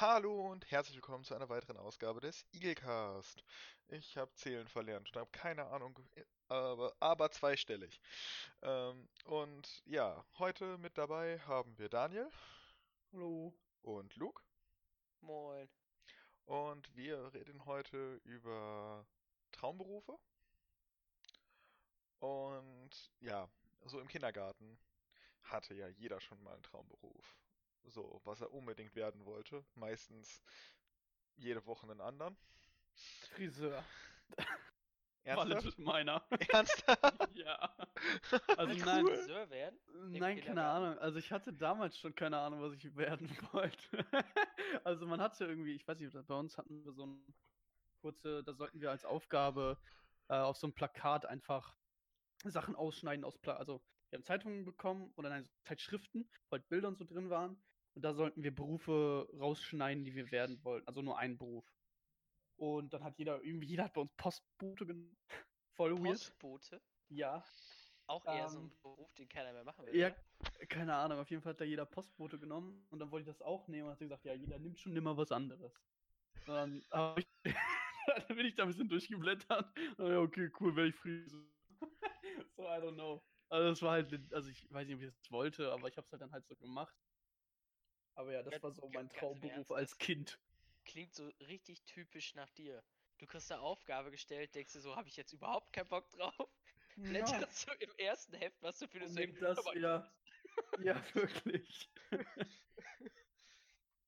Hallo und herzlich willkommen zu einer weiteren Ausgabe des Eaglecast. Ich habe Zählen verlernt und habe keine Ahnung, aber, aber zweistellig. Ähm, und ja, heute mit dabei haben wir Daniel Hallo. und Luke. Moin. Und wir reden heute über Traumberufe. Und ja, so im Kindergarten hatte ja jeder schon mal einen Traumberuf. So, was er unbedingt werden wollte. Meistens jede Woche einen anderen. Friseur. Ernsthaft? meiner. Ernsthaft? ja. Also Wie nein, cool. Friseur werden? nein, keine? Ahnung. Also ich hatte damals schon keine Ahnung, was ich werden wollte. also man hatte irgendwie, ich weiß nicht, bei uns hatten wir so ein kurze, da sollten wir als Aufgabe äh, auf so ein Plakat einfach Sachen ausschneiden aus Pla also wir haben Zeitungen bekommen oder nein, Zeitschriften, wo halt Bilder und so drin waren. Und da sollten wir Berufe rausschneiden, die wir werden wollten. Also nur einen Beruf. Und dann hat jeder, irgendwie jeder hat bei uns Postbote genommen. Voll weird. Postbote? Ja. Auch eher so Ähm, ein Beruf, den keiner mehr machen will. Ja, oder? keine Ahnung. Auf jeden Fall hat da jeder Postbote genommen. Und dann wollte ich das auch nehmen und hat gesagt, ja, jeder nimmt schon immer was anderes. Und dann, hab ich, dann bin ich da ein bisschen durchgeblättert. Ja, okay, cool, werde ich Friseur. so, I don't know. Also das war halt, also ich weiß nicht, ob ich das wollte, aber ich habe es halt dann halt so gemacht. Aber ja, das Ja, war so ganz- mein ganz Traumberuf als das- Kind. Klingt so richtig typisch nach dir. Du kriegst eine Aufgabe gestellt, denkst du so, habe ich jetzt überhaupt keinen Bock drauf? Blätterst du im ersten Heft, was du für eine nimm das, ja. Ja, wirklich.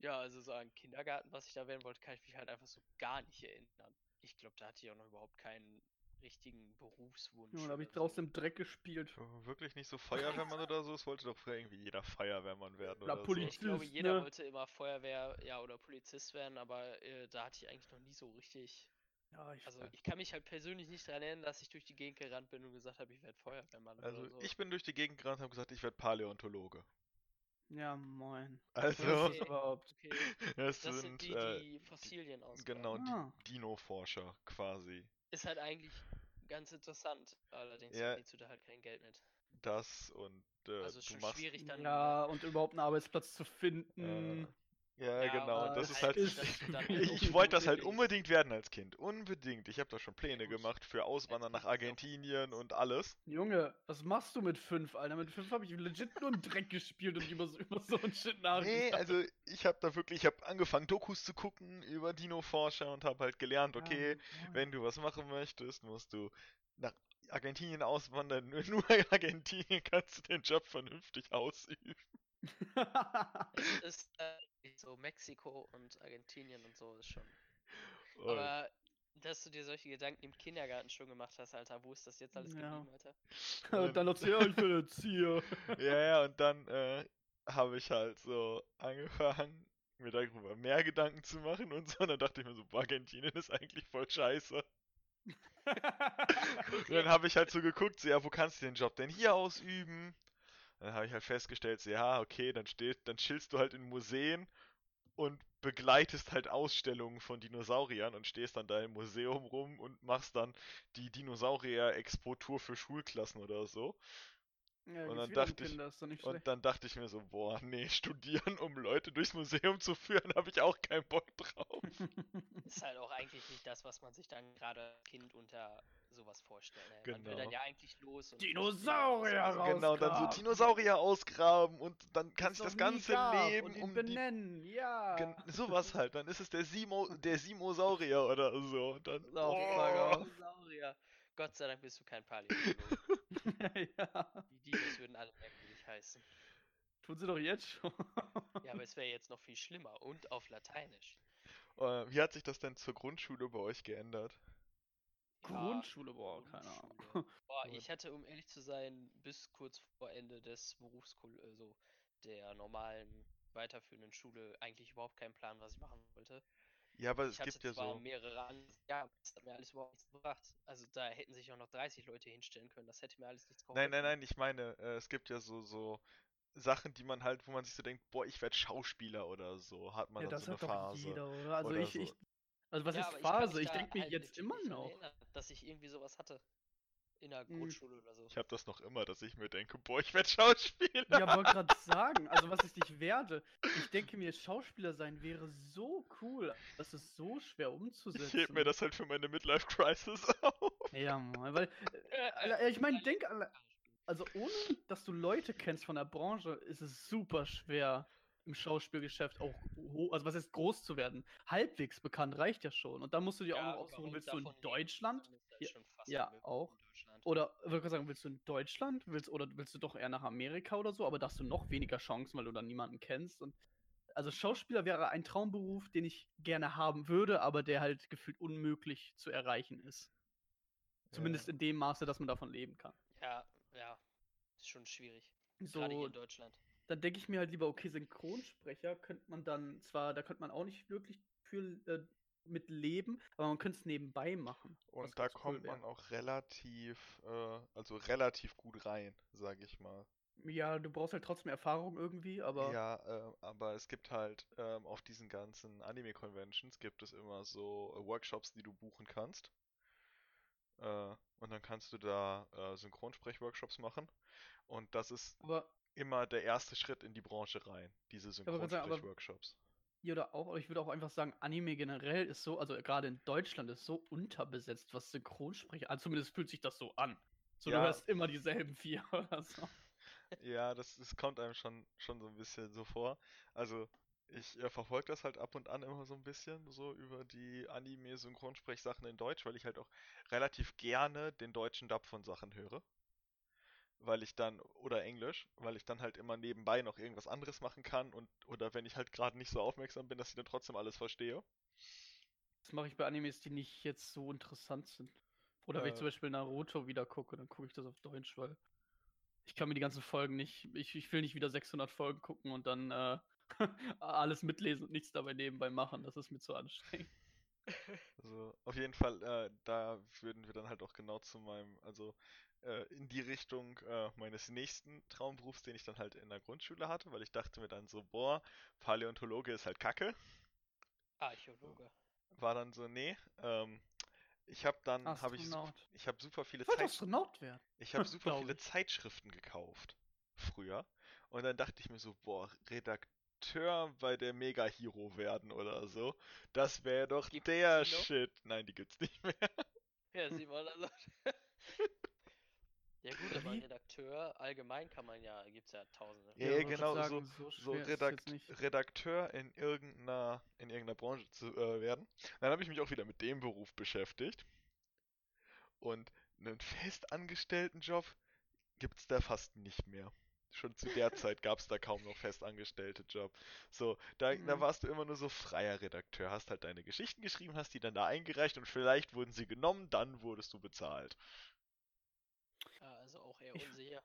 Ja, also so an Kindergarten, was ich da werden wollte, kann ich mich halt einfach so gar nicht erinnern. Ich glaube, da hatte ich auch noch überhaupt keinen richtigen Berufswunsch. Ja, da habe ich oder so. draußen im Dreck gespielt. Wirklich nicht so Feuerwehrmann oder so? Es wollte doch früher irgendwie jeder Feuerwehrmann werden Oder oder Polizist. Ich glaube, jeder ne? wollte immer Feuerwehr, ja, oder Polizist werden, aber äh, da hatte ich eigentlich noch nie so richtig. Ja, ich, Also ich kann mich halt persönlich nicht daran erinnern, dass ich durch die Gegend gerannt bin und gesagt habe, ich werde Feuerwehrmann so. Also oder so. ich bin durch die Gegend gerannt und habe gesagt, ich werde Paläontologe. ja, moin. Also, Okay. das überhaupt? Okay, das, das sind, sind die, äh, die Fossilien aus. genau, Ah. die Dino-Forscher quasi. Ist halt eigentlich ganz interessant. Allerdings Ja. verdienst du da halt kein Geld mit. Das und äh, Also ist du schon machst schwierig dann. Ja, und überhaupt einen Arbeitsplatz zu finden. Ja, Ja, genau. Das das ist halt. ist- dann Ich, ich wollte das halt unbedingt werden als Kind. Unbedingt. Ich habe da schon Pläne gemacht für Auswandern nach Argentinien und alles. Junge, was machst du mit fünf, Alter? Mit fünf habe ich legit nur im Dreck gespielt und über so, über so ein Shit nachgedacht. Nee, also ich habe da wirklich, ich habe angefangen Dokus zu gucken über Dino-Forscher und habe halt gelernt, okay, Ja, wenn du was machen möchtest, musst du nach Argentinien auswandern. Nur nur in Argentinien kannst du den Job vernünftig ausüben. Es ist äh, so Mexiko und Argentinien und so ist schon. Und- Aber dass du dir solche Gedanken im Kindergarten schon gemacht hast, Alter, wo ist das jetzt alles Ja. geblieben, Alter? und dann erzähl ich bin Erzieher. Ja, ja, und dann äh, habe ich halt so angefangen, mir darüber mehr Gedanken zu machen und so. Und dann dachte ich mir so, boah, Argentinien ist eigentlich voll scheiße. Und dann habe ich halt so geguckt, so, ja, wo kannst du den Job denn hier ausüben? Dann habe ich halt festgestellt, so, ja, okay, dann steht, dann chillst du halt in Museen und begleitest halt Ausstellungen von Dinosauriern und stehst dann da im Museum rum und machst dann die Dinosaurier-Expo-Tour für Schulklassen oder so. Ja, Und dann dachte ich- Und dann dachte ich mir so, boah, nee, studieren, um Leute durchs Museum zu führen, habe ich auch keinen Bock drauf. Ist halt auch eigentlich nicht das, was man sich dann gerade als Kind unter sowas vorstellt. Ne? Man will Genau. dann ja eigentlich los und. Dinosaurier raus! Genau, dann so. Dinosaurier ausgraben und dann kann sich das ganze gab Leben um die benennen, ja. Gen sowas halt, dann ist es der Simo, der Simosaurier oder so. Dann, oh, Dinosaurier. Gott sei Dank bist du kein Paläontologe. ja. Die Dinos würden alle merkwürdig heißen. Tun sie doch jetzt schon. Ja, aber es wäre jetzt noch viel schlimmer und auf Lateinisch. äh, wie hat sich das denn zur Grundschule bei euch geändert? Ja, Grundschule, boah, keine Ahnung. Grundschule. Boah, ich hatte, um ehrlich zu sein, bis kurz vor Ende des Berufskul also der normalen weiterführenden Schule eigentlich überhaupt keinen Plan, was ich machen wollte. Ja, aber es ich hatte gibt ja so. mehrere an, ja, aber das hat mir alles überhaupt nichts gebracht. Also da hätten sich auch noch 30 Leute hinstellen können, das hätte mir alles nichts geholfen. Nein, nein, nein, ich meine, äh, es gibt ja so, so Sachen, die man halt, wo man sich so denkt, boah, ich werde Schauspieler oder so, hat man Ja, dann das so eine hat doch Phase. jeder, oder? Also Oder ich, so. ich, also was Ja, ist ich Phase? mich Ich da denke mir halt jetzt legit immer noch. erinnern, dass ich irgendwie sowas hatte. In der Mhm. Grundschule oder so. Ich habe das noch immer, dass ich mir denke, boah, ich werde Schauspieler. Ja, wollte gerade sagen, also was ich nicht werde. Ich denke mir, Schauspieler sein wäre so cool. Das ist so schwer Ich umzusetzen. heb mir das halt für meine Midlife Crisis auf. Ja, Mann, weil, äh, ich meine, denk an, also ohne, dass du Leute kennst von der Branche, ist es super schwer im Schauspielgeschäft auch, also was ist groß zu werden. Halbwegs bekannt reicht ja schon. Und dann musst du dir auch noch aussuchen, willst du in Deutschland? Ja, ja, auch. Deutschland. Oder würde ich sagen, willst du in Deutschland? Willst, oder willst du doch eher nach Amerika oder so? Aber da hast du noch weniger Chancen, weil du dann niemanden kennst. Und also Schauspieler wäre ein Traumberuf, den ich gerne haben würde, aber der halt gefühlt unmöglich zu erreichen ist. Zumindest Ja. in dem Maße, dass man davon leben kann. Ja, ja. Ist schon schwierig. Gerade hier So, in Deutschland. dann denke ich mir halt lieber, okay, Synchronsprecher könnte man dann zwar, da könnte man auch nicht wirklich für äh, mit leben, aber man könnte es nebenbei machen. Und da cool kommt wär. man auch relativ, äh, also relativ gut rein, sage ich mal. Ja, du brauchst halt trotzdem Erfahrung irgendwie, aber Ja, äh, aber es gibt halt ähm, auf diesen ganzen Anime-Conventions gibt es immer so äh, Workshops, die du buchen kannst. Äh, und dann kannst du da äh, Synchronsprech-Workshops machen. Und das ist aber immer der erste Schritt in die Branche rein, diese Synchronsprech-Workshops. Ja, oder auch, aber ich würde auch einfach sagen, Anime generell ist so, also gerade in Deutschland ist so unterbesetzt, was Synchronsprecher, also zumindest fühlt sich das so an. So, Ja. du hörst immer dieselben vier oder so. Ja, das, das kommt einem schon, schon so ein bisschen so vor. Also, ich äh, verfolge das halt ab und an immer so ein bisschen, so über die Anime-Synchronsprechsachen in Deutsch, weil ich halt auch relativ gerne den deutschen Dub von Sachen höre. Weil ich dann, oder Englisch, weil ich dann halt immer nebenbei noch irgendwas anderes machen kann und, oder wenn ich halt gerade nicht so aufmerksam bin, dass ich dann trotzdem alles verstehe. Das mache ich bei Animes, die nicht jetzt so interessant sind. Oder wenn ich Äh. zum Beispiel Naruto wieder gucke, dann gucke ich das auf Deutsch, weil ich kann mir die ganzen Folgen nicht, ich, ich will nicht wieder 600 Folgen gucken und dann äh, alles mitlesen und nichts dabei nebenbei machen. Das ist mir zu anstrengend. Also auf jeden Fall, äh, da würden wir dann halt auch genau zu meinem, also äh, in die Richtung äh, meines nächsten Traumberufs, den ich dann halt in der Grundschule hatte, weil ich dachte mir dann so, boah, Paläontologe ist halt Kacke. Archäologe. War dann so, nee, ähm, ich habe dann, habe ich, ich habe super viele Ich wollte Zeit, Astronaut werden. ich habe super viele. Zeitschriften gekauft früher und dann dachte ich mir so, boah, Redakteur bei der Mega Hero werden oder so, das wäre doch Gibt's der? Shit. Nein, die gibt's nicht mehr. Ja, Simon, also. ja gut, aber? Redakteur, allgemein kann man ja, gibt's ja tausende. Ja, Ja, genau, so, sagen, so so jetzt Redakt. Redakteur in irgendeiner, in irgendeiner Branche zu äh, werden. Dann habe ich mich auch wieder mit dem Beruf beschäftigt. Und einen festangestellten Job gibt's da fast nicht mehr. Schon zu der Zeit gab's da kaum noch festangestellte Job. So, da, da Mhm. warst du immer nur so freier Redakteur, hast halt deine Geschichten geschrieben, hast die dann da eingereicht und vielleicht wurden sie genommen, dann wurdest du bezahlt. Ja, also auch eher Ich- unsicher.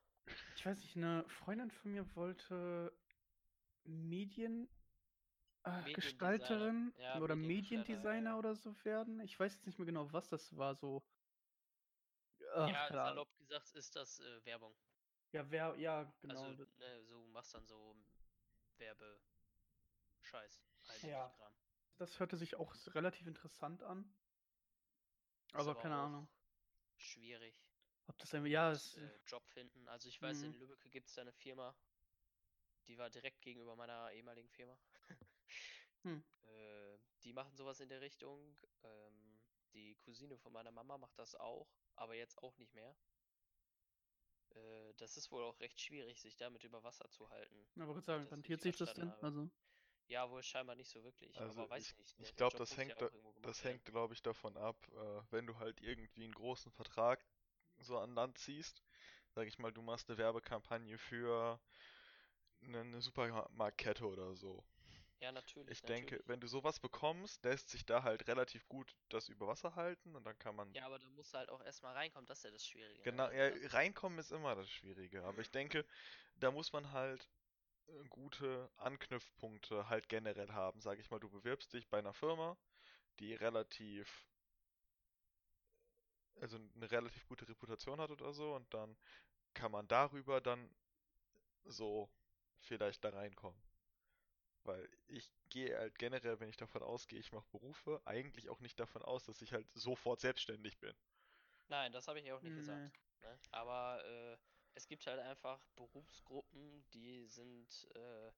Ich weiß nicht, eine Freundin von mir wollte Medien. Mediendesigner. Gestalterin Ja, oder Mediendesigner ja. oder so werden. Ich weiß jetzt nicht mehr genau, was das war. So. Ach, ja, salopp gesagt ist das äh, Werbung. Ja, wer, ja, genau. Also, das- ne, so machst dann so Werbe-Scheiß. Ja. Das hörte sich auch relativ interessant an. Aber aber keine Ahnung. Schwierig. Ob das ein, ja, es, äh, Job finden. Also ich weiß, in Mhm. Lübeck gibt es da eine Firma, die war direkt gegenüber meiner ehemaligen Firma. Hm. Äh, die machen sowas in der Richtung. Ähm, die Cousine von meiner Mama macht das auch, aber jetzt auch nicht mehr. Äh, das ist wohl auch recht schwierig, sich damit über Wasser zu halten. aber kurz sagen, rentiert sich das denn? habe. Also, Ja, wohl scheinbar nicht so wirklich, Also aber weiß ich- ich nicht. ich der- der glaub, Job das ja hängt gemacht Das hängt, glaube ich, davon ab, äh, wenn du halt irgendwie einen großen Vertrag so an Land ziehst. Sag ich mal, du machst eine Werbekampagne für eine, eine Supermarktkette oder so. Ja, natürlich. Ich denke, natürlich. wenn du sowas bekommst, lässt sich da halt relativ gut das über Wasser halten und dann kann man. Ja, aber da musst du halt auch erstmal reinkommen, das ist ja das Schwierige. ne? Genau, ja, das- reinkommen ist immer das Schwierige, aber ich denke, da muss man halt äh, gute Anknüpfpunkte halt generell haben. Sag ich mal, du bewirbst dich bei einer Firma, die relativ, also eine relativ gute Reputation hat oder so, und dann kann man darüber dann so vielleicht da reinkommen. Weil ich gehe halt generell, wenn ich davon ausgehe, ich mache Berufe, eigentlich auch nicht davon aus, dass ich halt sofort selbstständig bin. Nein, das habe ich ja auch nicht gesagt. nee. Ne? Aber äh, es gibt halt einfach Berufsgruppen, die sind äh,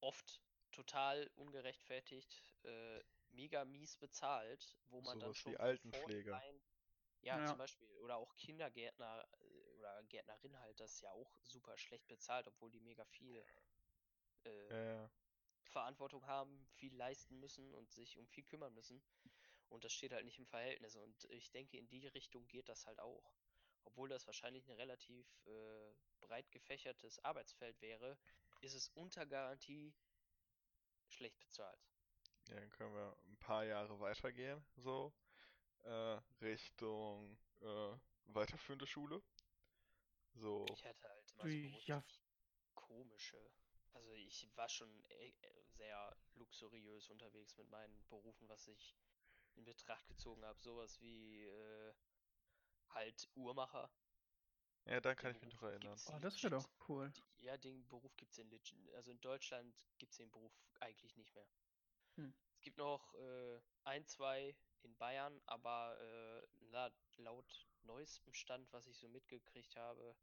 oft total ungerechtfertigt, äh, mega mies bezahlt, wo man dann Sowas schon Altenpfleger. vornherein- Ja, Ja. zum Beispiel. Oder auch Kindergärtner äh, oder Gärtnerin halt, das ist ja auch super schlecht bezahlt, obwohl die mega viel äh, Ja, ja. Verantwortung haben, viel leisten müssen und sich um viel kümmern müssen. Und das steht halt nicht im Verhältnis. Und ich denke, in die Richtung geht das halt auch. Obwohl das wahrscheinlich ein relativ äh, breit gefächertes Arbeitsfeld wäre, ist es unter Garantie schlecht bezahlt. Ja, dann können wir ein paar Jahre weitergehen, so, äh, Richtung, äh, weiterführende Schule. So, Ich hatte halt immer so ja. komische. Also ich war schon äh, sehr luxuriös unterwegs mit meinen Berufen, was ich in Betracht gezogen habe. Sowas wie äh, halt Uhrmacher. ja, dann kann Den ich mich noch erinnern. Oh, das wäre doch cool. Ja, den Beruf gibt es in legit. Also in Deutschland gibt es den Beruf eigentlich nicht mehr. Hm. Es gibt noch äh, ein, zwei in Bayern, aber äh, la laut neuestem Stand, was ich so mitgekriegt habe,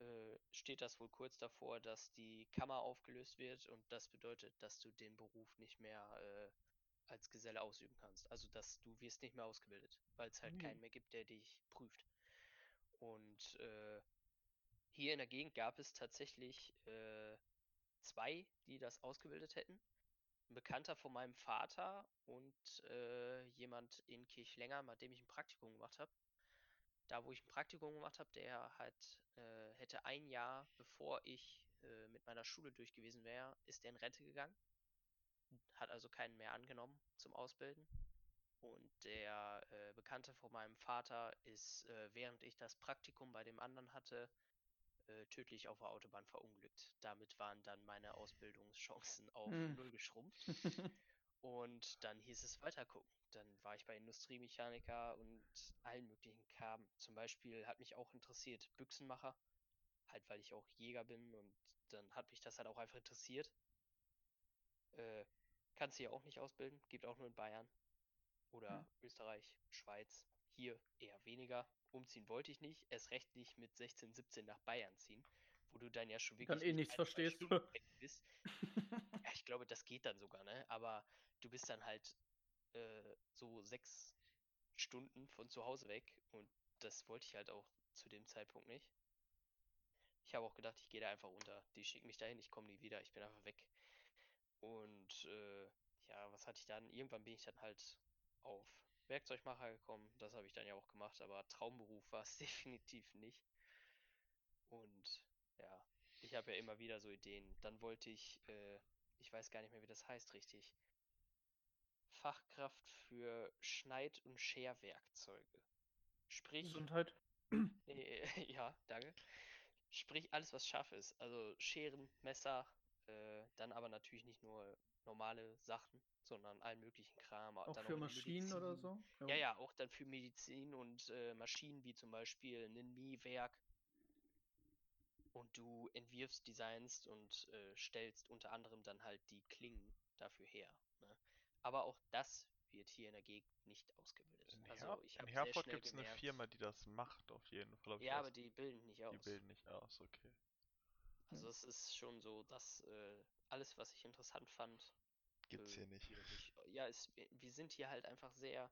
äh, steht das wohl kurz davor, dass die Kammer aufgelöst wird und das bedeutet, dass du den Beruf nicht mehr äh, als Geselle ausüben kannst. Also dass du wirst nicht mehr ausgebildet, weil es halt Ui. keinen mehr gibt, der dich prüft. Und äh, hier in der Gegend gab es tatsächlich äh, zwei, die das ausgebildet hätten. Ein Bekannter von meinem Vater und äh, jemand in Kirchlänger, mit dem ich ein Praktikum gemacht habe. Da, wo ich ein Praktikum gemacht habe, der hat, äh, hätte ein Jahr, bevor ich äh, mit meiner Schule durch gewesen wäre, ist der in Rente gegangen. Hat also keinen mehr angenommen zum Ausbilden. Und der äh, Bekannte von meinem Vater ist, äh, während ich das Praktikum bei dem anderen hatte, äh, tödlich auf der Autobahn verunglückt. Damit waren dann meine Ausbildungschancen auf Hm. null geschrumpft. Und dann hieß es weiter gucken. Dann war ich bei Industriemechaniker und allen möglichen Kram. Zum Beispiel hat mich auch interessiert Büchsenmacher. Halt, weil ich auch Jäger bin und dann hat mich das halt auch einfach interessiert. Äh, kannst du hier auch nicht ausbilden, gibt auch nur in Bayern. Oder Hm. Österreich, Schweiz. Hier eher weniger. Umziehen wollte ich nicht. Erst recht nicht mit 16, 17 nach Bayern ziehen, wo du dann ja schon wirklich Dann eh nicht nichts verstehst. Ja, ich glaube, das geht dann sogar, ne? Aber du bist dann halt äh, so sechs Stunden von zu Hause weg und das wollte ich halt auch zu dem Zeitpunkt nicht. Ich habe auch gedacht, ich gehe da einfach unter. Die schicken mich dahin, ich komme nie wieder, ich bin einfach weg. Und äh, ja, was hatte ich dann? Irgendwann bin ich dann halt auf Werkzeugmacher gekommen. Das habe ich dann ja auch gemacht, aber Traumberuf war es definitiv nicht. Und ja, ich habe ja immer wieder so Ideen. Dann wollte ich, äh, ich weiß gar nicht mehr, wie das heißt richtig. Fachkraft für Schneid- und Scherwerkzeuge. Sprich, Gesundheit. äh, ja, danke. Sprich, alles, was scharf ist. Also Scheren, Messer, äh, dann aber natürlich nicht nur normale Sachen, sondern allen möglichen Kram. Auch dann für die Maschinen oder Medizin. so? Ja, ja, auch dann für Medizin und äh, Maschinen wie zum Beispiel ein Mie-Werk. Und du entwirfst, designst und äh, stellst unter anderem dann halt die Klingen dafür her. Ne? Aber auch das wird hier in der Gegend nicht ausgebildet. In, Also Her ich in Herford gibt es eine Firma, die das macht, auf jeden Fall. ja, aber die bilden nicht die aus. bilden nicht aus, okay. Also es ist schon so, dass äh, alles, was ich interessant fand, Gibt's äh, hier nicht. Ja, es, wir sind hier halt einfach sehr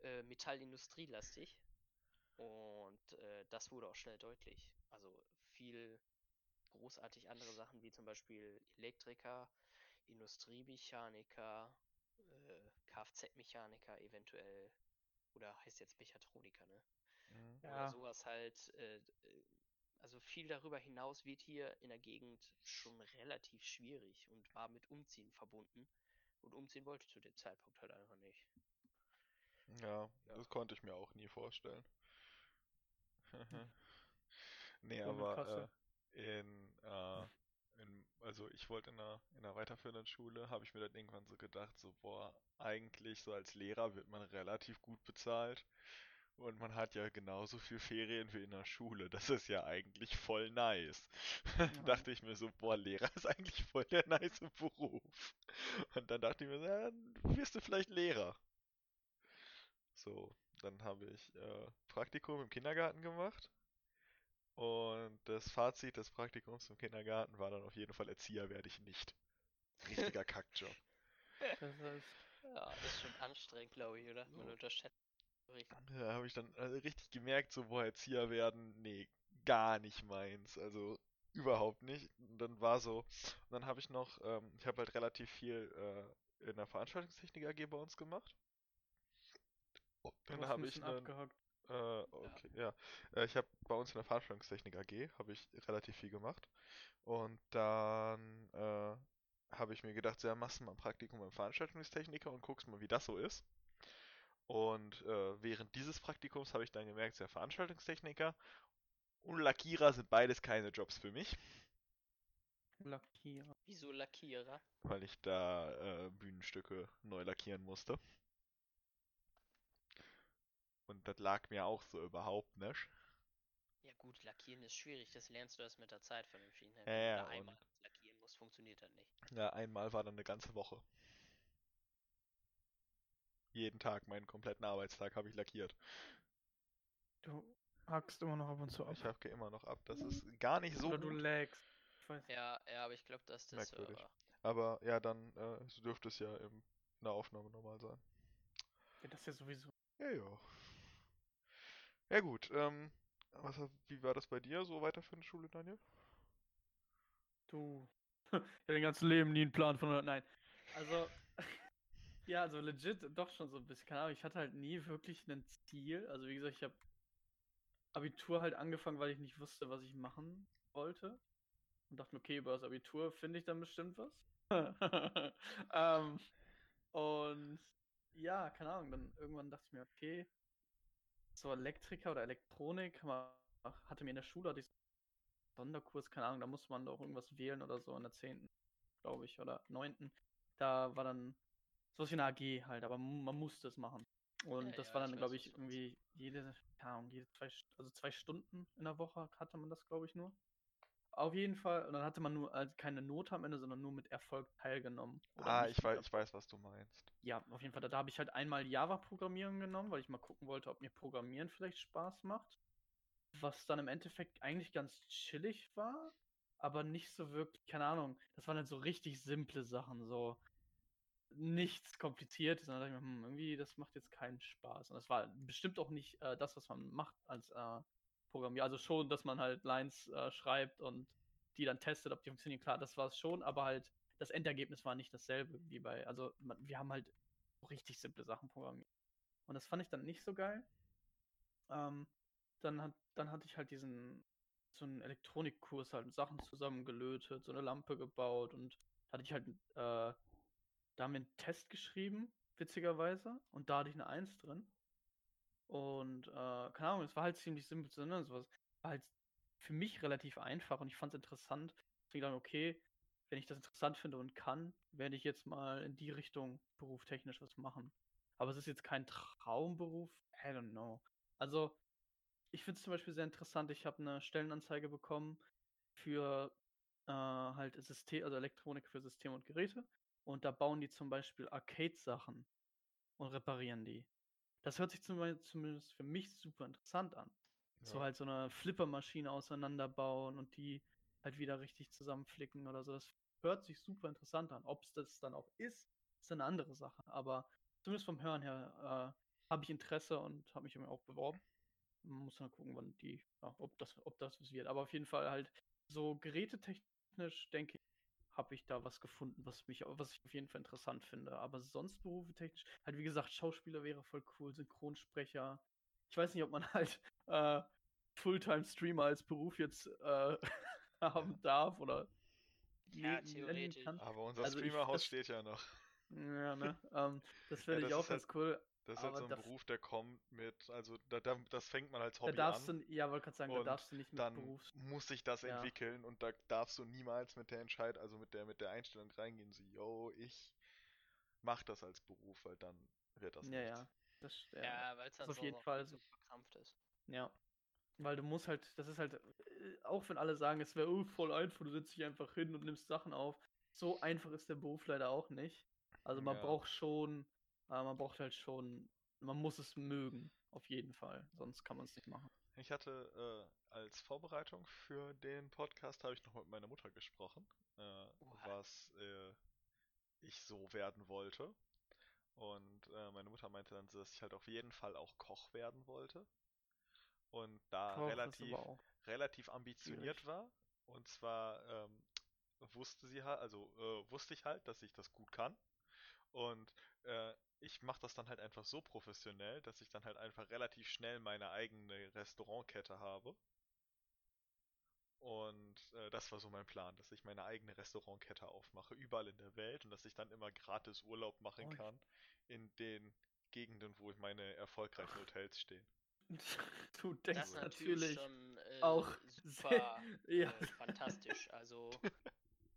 äh, Metallindustrielastig und äh, das wurde auch schnell deutlich. Also viel großartig andere Sachen wie zum Beispiel Elektriker, Industriemechaniker, Kfz-Mechaniker eventuell oder heißt jetzt Mechatroniker, ne? Mhm. Oder Ja. sowas halt. Äh, äh, also viel darüber hinaus wird hier in der Gegend schon relativ schwierig und war mit Umziehen verbunden. Und umziehen wollte ich zu dem Zeitpunkt halt einfach nicht. Ja, Ja. das konnte ich mir auch nie vorstellen. Nee, Ohne aber äh, in, äh, in, also ich wollte in einer, in einer weiterführenden Schule, habe ich mir dann irgendwann so gedacht, so, boah, eigentlich so als Lehrer wird man relativ gut bezahlt und man hat ja genauso viel Ferien wie in der Schule. Das ist ja eigentlich voll nice. Dachte ich mir so, boah, Lehrer ist eigentlich voll der nice Beruf. Und dann dachte ich mir, so, ja, dann wirst du vielleicht Lehrer. So, dann habe ich äh, Praktikum im Kindergarten gemacht. Und das Fazit des Praktikums im Kindergarten war dann auf jeden Fall Erzieher werde ich nicht. Richtiger Kackjob. Das heißt, Ja, ist schon anstrengend, glaube ich, oder? Man So. unterschätzt. Da habe ich dann äh, richtig gemerkt, so, boah, Erzieher werden, nee, gar nicht meins. Also überhaupt nicht. Und dann war so, und dann habe ich noch, ähm, ich habe halt relativ viel äh, in der Veranstaltungstechnik AG bei uns gemacht. Und du dann habe ich einen, abgehackt. Äh, okay, ja. Äh, ich habe bei uns in der Veranstaltungstechnik AG habe ich relativ viel gemacht. Und dann äh, habe ich mir gedacht, so, ja, machst du mal ein Praktikum beim Veranstaltungstechniker und guckst mal, wie das so ist. Und äh, während dieses Praktikums habe ich dann gemerkt, ja, Veranstaltungstechniker und Lackierer sind beides keine Jobs für mich, Lackierer. Wieso Lackierer? weil ich da äh, Bühnenstücke neu lackieren musste. Und das lag mir auch so überhaupt nicht. Ja gut, lackieren ist schwierig, das lernst du erst mit der Zeit vernünftig. Ne? Ja, Wenn du ja, da einmal und- lackieren musst, funktioniert das nicht. Ja, einmal war dann eine ganze Woche. Jeden Tag, meinen kompletten Arbeitstag habe ich lackiert. Du hackst immer noch ab und zu ab. Ich hacke immer noch ab. Das ist gar nicht so Oder du gut. lagst. Ich weiß Ja, ja, aber ich glaube, dass das Merkwürdig. Server. Aber ja, dann äh, dürfte es ja im, in der Aufnahme normal sein. ja, das ist ja sowieso. Ja, ja. Ja gut, ähm, was, wie war das bei dir so weiter für eine Schule, Daniel? Du. Ich hab dein ganzes Leben nie einen Plan von. Nein. Also. Ja, also legit doch schon so ein bisschen. Keine Ahnung, ich hatte halt nie wirklich ein Ziel. Also, wie gesagt, ich habe Abitur halt angefangen, weil ich nicht wusste, was ich machen wollte. Und dachte okay, über das Abitur finde ich dann bestimmt was. ähm, und ja, keine Ahnung, dann irgendwann dachte ich mir, okay, so Elektriker oder Elektronik, man hatte mir in der Schule hatte ich so Sonderkurs, keine Ahnung, da musste man doch irgendwas wählen oder so in der 10., glaube ich, oder 9. Da war dann sowas wie eine AG halt, aber man musste es machen. Und Ja, das ja, war dann, glaube ich, irgendwie jede, keine Ahnung, jede zwei, also zwei Stunden in der Woche hatte man das, glaube ich, nur. Auf jeden Fall, und dann hatte man nur also keine Note am Ende, sondern nur mit Erfolg teilgenommen. Ah, ich weiß, ich weiß, was du meinst. ja, auf jeden Fall. Da, da habe ich halt einmal Java-Programmieren genommen, weil ich mal gucken wollte, ob mir Programmieren vielleicht Spaß macht. Was dann im Endeffekt eigentlich ganz chillig war, aber nicht so wirklich, keine Ahnung. Das waren halt so richtig simple Sachen, so nichts Kompliziertes. Und dann dachte ich mir, hm, irgendwie, das macht jetzt keinen Spaß. Und das war bestimmt auch nicht äh, das, was man macht als äh, Programmierer. Also schon, dass man halt Lines äh, schreibt und die dann testet, ob die funktionieren. Klar, das war es schon, aber halt das Endergebnis war nicht dasselbe wie bei, also man, wir haben halt richtig simple Sachen programmiert. Und das fand ich dann nicht so geil. Ähm, dann, hat, dann hatte ich halt diesen, so einen Elektronikkurs halt, Sachen zusammengelötet, so eine Lampe gebaut und hatte ich halt, äh, da haben wir einen Test geschrieben, witzigerweise, und da hatte ich eine Eins drin. Und, äh, keine Ahnung, es war halt ziemlich simpel, ne? Sowas war halt für mich relativ einfach und ich fand es interessant. Deswegen dann, okay, wenn ich das interessant finde und kann, werde ich jetzt mal in die Richtung berufstechnisch was machen. Aber es ist jetzt kein Traumberuf, I don't know. Also, ich finde es zum Beispiel sehr interessant. Ich habe eine Stellenanzeige bekommen für äh, halt System, also Elektronik für Systeme und Geräte. Und da bauen die zum Beispiel Arcade-Sachen und reparieren die. Das hört sich zum zumindest für mich super interessant an. So Ja. halt so eine Flippermaschine auseinanderbauen und die halt wieder richtig zusammenflicken oder so. Das hört sich super interessant an. Ob es das dann auch ist, ist eine andere Sache. Aber zumindest vom Hören her äh, habe ich Interesse und habe mich auch beworben. Man muss dann gucken, wann die, ja, ob das, ob das was wird. Aber auf jeden Fall halt so gerätetechnisch, denke ich, habe ich da was gefunden, was mich, was ich auf jeden Fall interessant finde. Aber sonst berufetechnisch, halt wie gesagt, Schauspieler wäre voll cool, Synchronsprecher. Ich weiß nicht, ob man halt äh, Fulltime-Streamer als Beruf jetzt äh, haben darf oder Ja, theoretisch. kann. Aber unser Also Streamerhaus steht ja noch. Ja, ne? ähm, das finde Ja, ich auch ist ganz halt- cool. Das ist halt Aber so ein da- Beruf, der kommt mit, also da, da, das fängt man als Da Hobby darfst an. du, ja, wollte gerade sagen, da darfst du nicht mit dann Berufs. muss sich das Ja. entwickeln und da darfst du niemals mit der Entscheid, also mit der mit der Einstellung reingehen, so, yo, ich mach das als Beruf, weil dann wird das Ja, nichts. ja. Das, ja, Ja, weil es dann auf so jeden Fall so so. verkrampft ist. Ja. Weil du musst halt, das ist halt, äh, auch wenn alle sagen, es wäre oh, voll einfach, du setzt dich einfach hin und nimmst Sachen auf. So einfach ist der Beruf leider auch nicht. Also man Ja. braucht schon, äh, man braucht halt schon man muss es mögen, auf jeden Fall. Sonst kann man es nicht machen. Ich hatte äh, als Vorbereitung für den Podcast habe ich noch mit meiner Mutter gesprochen, äh, was äh, ich so werden wollte. Und äh, meine Mutter meinte dann, dass ich halt auf jeden Fall auch Koch werden wollte. Und da Koch relativ, aber relativ ambitioniert schwierig. war. Und zwar ähm, wusste sie halt, also äh, wusste ich halt, dass ich das gut kann. Und äh, ich mache das dann halt einfach so professionell, dass ich dann halt einfach relativ schnell meine eigene Restaurantkette habe. Und äh, das war so mein Plan, dass ich meine eigene Restaurantkette aufmache, überall in der Welt und dass ich dann immer gratis Urlaub machen ich- kann in den Gegenden, wo meine erfolgreichen Hotels stehen. Du Das denkst ist natürlich natürlich schon äh, auch super ja, äh, fantastisch. Also,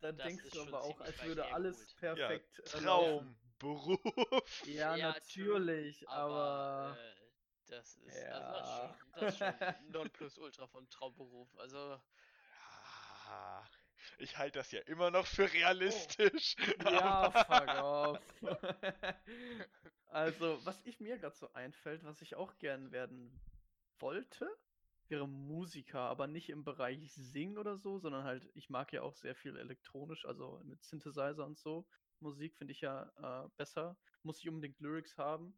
dann das denkst ist du aber auch, als würde alles perfekt äh, laufen. Traumberuf! Ja, Ja, natürlich, aber aber äh, das ist, Ja. also das ist schon, das ist schon Nonplusultra vom Traumberuf. Also, Ja, ich halte das ja immer noch für realistisch. ja, aber- fuck off. also, was ich mir gerade so einfällt, was ich auch gern werden wollte, wäre Musiker, aber nicht im Bereich Singen oder so, sondern halt, ich mag ja auch sehr viel elektronisch, also mit Synthesizer und so. Musik finde ich ja äh, besser. Muss ich unbedingt Lyrics haben.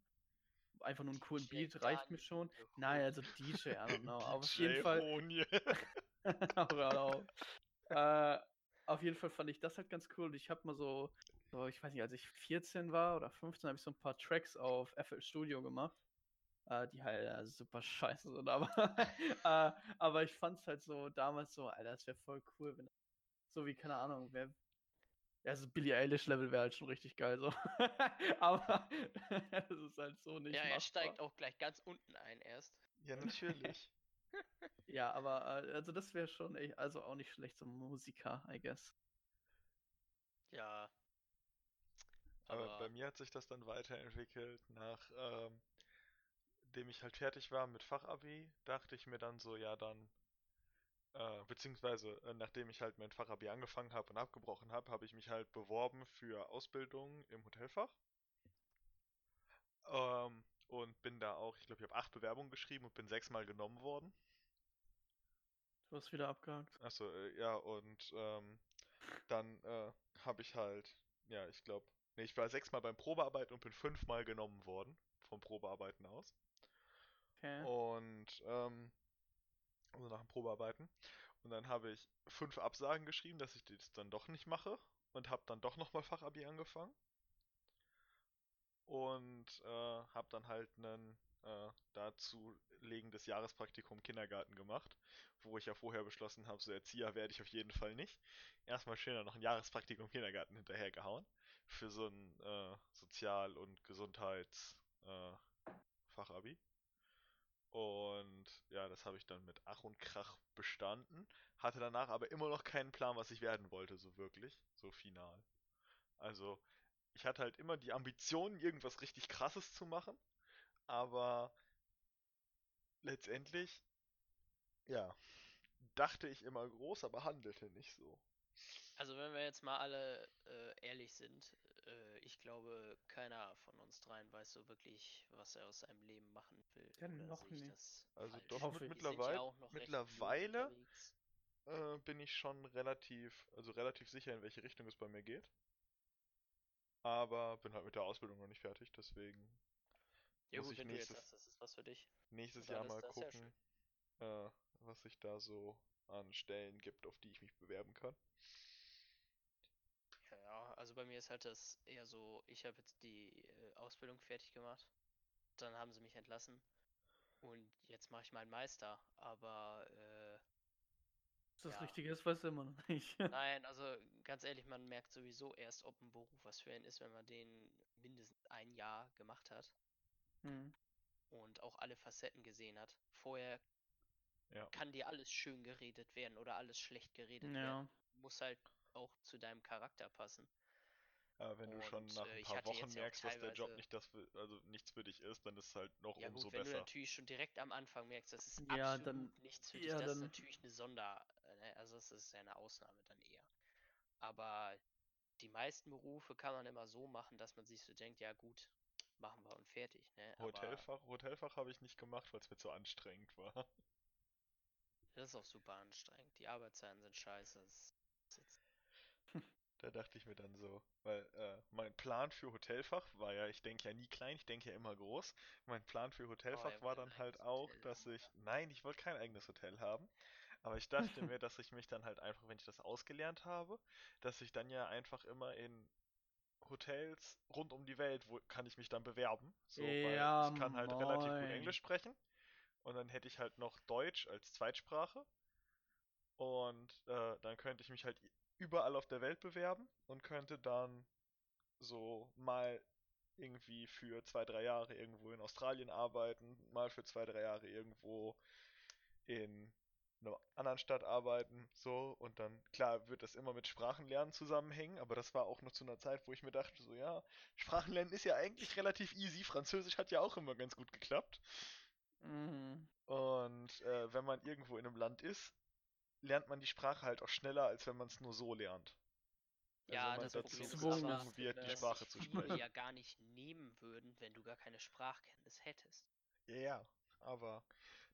Einfach nur einen coolen DJ Beat reicht mir schon. Nein, also DJ, I don't know. Aber auf jeden Fall. Äh, auf jeden Fall fand ich das halt ganz cool. Und ich habe mal so, so, ich weiß nicht, als ich 14 war oder 15, habe ich so ein paar Tracks auf FL Studio gemacht. Äh, die halt äh, super scheiße sind, aber, äh, aber ich fand es halt so damals so, Alter, das wäre voll cool, wenn so wie, keine Ahnung, wer. Ja, so Billie Eilish-Level wäre halt schon richtig geil, so. aber das ist halt so nicht. ja, er machbar. steigt auch gleich ganz unten ein erst. Ja, natürlich. Ja, aber äh, also das wäre schon echt, also auch nicht schlecht, so ein Musiker, I guess. Ja. Aber Aber bei mir hat sich das dann weiterentwickelt. Nach ähm, dem ich halt fertig war mit Fachabi, dachte ich mir dann so, ja dann, äh, beziehungsweise äh, nachdem ich halt mein Fachabi angefangen habe und abgebrochen habe, habe ich mich halt beworben für Ausbildung im Hotelfach. Ähm, und bin da auch, ich glaube, ich habe acht Bewerbungen geschrieben und bin sechsmal genommen worden. Du hast wieder abgehakt. Achso, äh, ja, und ähm, dann äh, habe ich halt, ja, ich glaube, nee, ich war sechsmal beim Probearbeiten und bin fünfmal genommen worden, vom Probearbeiten aus. Okay. Und, ähm, also nach dem Probearbeiten. Und dann habe ich fünf Absagen geschrieben, dass ich das dann doch nicht mache. Und habe dann doch nochmal Fachabi angefangen. Und äh, habe dann halt ein äh, dazu legendes Jahrespraktikum Kindergarten gemacht, wo ich ja vorher beschlossen habe, so Erzieher werde ich auf jeden Fall nicht. Erstmal schön dann noch ein Jahrespraktikum Kindergarten hinterhergehauen. Für so ein äh, Sozial- und Gesundheits äh. Und ja, das habe ich dann mit Ach und Krach bestanden. Hatte danach aber immer noch keinen Plan, was ich werden wollte, so wirklich. So final. Also, ich hatte halt immer die Ambition, irgendwas richtig krasses zu machen. Aber letztendlich, ja, dachte ich immer groß, aber handelte nicht so. Also wenn wir jetzt mal alle äh, ehrlich sind, äh, ich glaube, keiner von uns dreien weiß so wirklich, was er aus seinem Leben machen will. Ja, Oder noch nicht. das Also falsch? doch, Hoffe mit mittlerweile, mittlerweile äh, bin ich schon relativ, also relativ sicher, in welche Richtung es bei mir geht. Aber bin halt mit der Ausbildung noch nicht fertig, deswegen Ja muss gut, ich wenn du jetzt nächstes- sagst, das ist was für dich. nächstes Jahr mal das ja gucken, äh, was sich da so an Stellen gibt, auf die ich mich bewerben kann. Also bei mir ist halt das eher so, ich habe jetzt die äh, Ausbildung fertig gemacht, dann haben sie mich entlassen und jetzt mache ich meinen Meister, aber äh, das ja. Richtige ist, weißt du immer noch nicht. nein, also ganz ehrlich, man merkt sowieso erst, ob ein Beruf was für einen ist, wenn man den mindestens ein Jahr gemacht hat Hm. und auch alle Facetten gesehen hat. Vorher Ja. kann dir alles schön geredet werden oder alles schlecht geredet werden. Ja. Muss halt auch zu deinem Charakter passen. Äh, wenn du schon Und, nach äh, ein paar Wochen ja merkst, dass der Job nicht das, für, also nichts für dich ist, dann ist es halt noch Ja umso gut, wenn du besser. natürlich schon direkt am Anfang merkst, das ist Ja, absolut dann- nichts für ja, dich, das ist natürlich eine Sonder, äh, ne, also das ist ja eine Ausnahme dann eher. Aber die meisten Berufe kann man immer so machen, dass man sich so denkt, ja gut, machen wir und fertig, ne? Aber Hotelfach, Hotelfach habe ich nicht gemacht, weil es mir zu anstrengend war. das ist auch super anstrengend. Die Arbeitszeiten sind scheiße. Das Da dachte ich mir dann so, weil äh, mein Plan für Hotelfach war ja, ich denke ja nie klein, ich denke ja immer groß. Mein Plan für Hotelfach er war dann halt auch, Hotel dass haben, ich, nein, ich wollte kein eigenes Hotel haben, aber ich dachte mir, dass ich mich dann halt einfach, wenn ich das ausgelernt habe, dass ich dann ja einfach immer in Hotels rund um die Welt, wo kann ich mich dann bewerben, so, weil Ja, ich kann halt relativ gut moin. Englisch sprechen. Und dann hätte ich halt noch Deutsch als Zweitsprache. Und äh, dann könnte ich mich halt überall auf der Welt bewerben und könnte dann so mal irgendwie für zwei, drei Jahre irgendwo in Australien arbeiten, mal für zwei, drei Jahre irgendwo in einer anderen Stadt arbeiten, so und dann, klar, wird das immer mit Sprachenlernen zusammenhängen, aber das war auch noch zu einer Zeit, wo ich mir dachte, so ja, Sprachenlernen ist ja eigentlich relativ easy, Französisch hat ja auch immer ganz gut geklappt. Mhm. Und äh, wenn man irgendwo in einem Land ist, lernt man die Sprache halt auch schneller, als wenn man es nur so lernt. Also Ja, wenn man das gezwungen wird, die Sprache zu sprechen. ja gar nicht nehmen würden, wenn du gar keine Sprachkenntnis hättest. Ja, ja, aber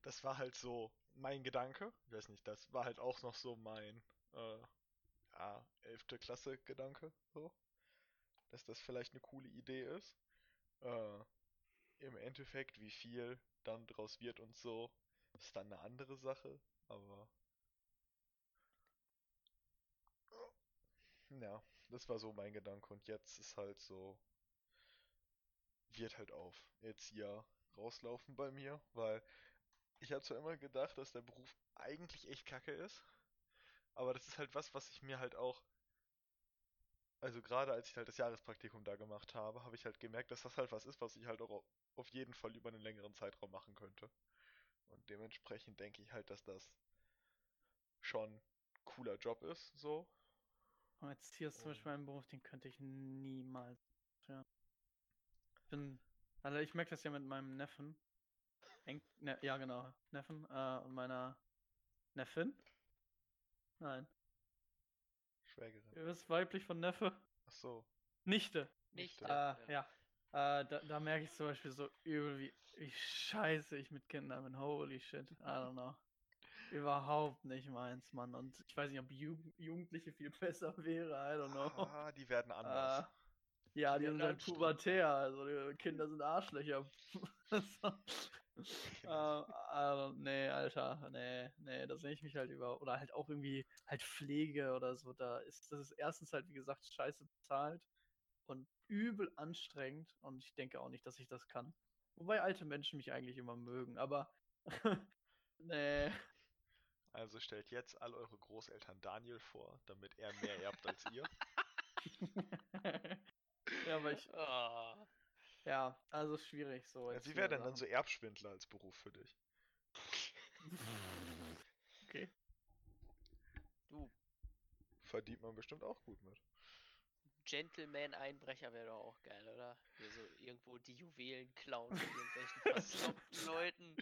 das war halt so mein Gedanke. Ich weiß nicht, das war halt auch noch so mein, äh, ja, 11. Klasse Gedanke, so. Dass das vielleicht eine coole Idee ist. Äh, im Endeffekt, wie viel dann draus wird und so, ist dann eine andere Sache, aber ja, das war so mein Gedanke und jetzt ist halt so, wird halt auf Erzieher rauslaufen bei mir, weil ich habe zwar immer gedacht, dass der Beruf eigentlich echt kacke ist, aber das ist halt was, was ich mir halt auch, also gerade als ich halt das Jahrespraktikum da gemacht habe, habe ich halt gemerkt, dass das halt was ist, was ich halt auch au- auf jeden Fall über einen längeren Zeitraum machen könnte. Und dementsprechend denke ich halt, dass das schon cooler Job ist, so. Und jetzt hier ist zum Beispiel Und- ein Beruf, den könnte ich niemals. Ja. Ich bin, also ich merke das ja mit meinem Neffen. Enk, ne, ja, genau. Neffen äh, und meiner Neffin. Nein. Schwägerin. Ihr wisst weiblich von Neffe? Ach so. Nichte. Nicht, Nichte. Äh, ja. ja. Äh, da, da merke ich zum Beispiel so übel, wie, wie scheiße ich mit Kindern bin. Holy shit. I don't know. Überhaupt nicht meins, Mann. Und ich weiß nicht, ob Jugend Jugendliche viel besser wäre. I don't know. Ah, die werden anders. Äh, ja, die Ja, sind halt pubertär, also die Kinder sind Arschlöcher. so. äh, also, nee, Alter, nee, nee, da sehe ich mich halt über. Oder halt auch irgendwie halt Pflege oder so. Da ist das ist erstens halt, wie gesagt, scheiße bezahlt und übel anstrengend. Und ich denke auch nicht, dass ich das kann. Wobei alte Menschen mich eigentlich immer mögen, aber nee. Also stellt jetzt all eure Großeltern Daniel vor, damit er mehr erbt als ihr. ja, aber ich, Ah, ja, also schwierig so. Ja, jetzt Wie wäre denn dann Sachen. so Erbschwindler als Beruf für dich? Okay. du, Verdient man bestimmt auch gut mit. Gentleman-Einbrecher wäre doch auch geil, oder? Hier so irgendwo die Juwelen klauen von irgendwelchen verslopten Leuten,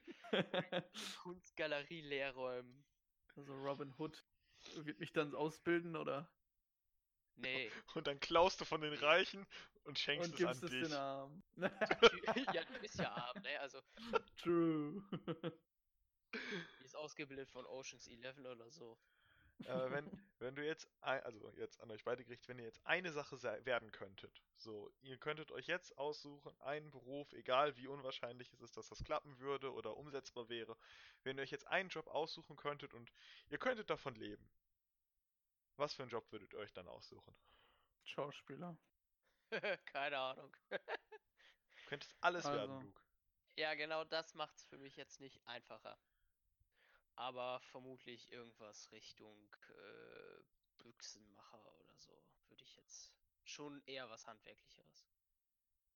Kunstgalerie leerräumen. Also Robin Hood wird mich dann ausbilden oder Nee, Und dann klaust du von den Reichen und schenkst und es an gibst es dich. den Arm. ja, du bist ja arm, ne? Also, True. die ist ausgebildet von Oceans 11 oder so. Aber wenn, wenn du jetzt, ein, also jetzt an euch beide gerichtet, wenn ihr jetzt eine Sache werden könntet, so, ihr könntet euch jetzt aussuchen, einen Beruf, egal wie unwahrscheinlich es ist, dass das klappen würde oder umsetzbar wäre, wenn ihr euch jetzt einen Job aussuchen könntet und ihr könntet davon leben, was für einen Job würdet ihr euch dann aussuchen? Schauspieler. Keine Ahnung. Du könntest alles werden, Also. Luke. Ja, genau das macht's für mich jetzt nicht einfacher. Aber vermutlich irgendwas Richtung äh, Büchsenmacher oder so würde ich jetzt schon eher was Handwerklicheres.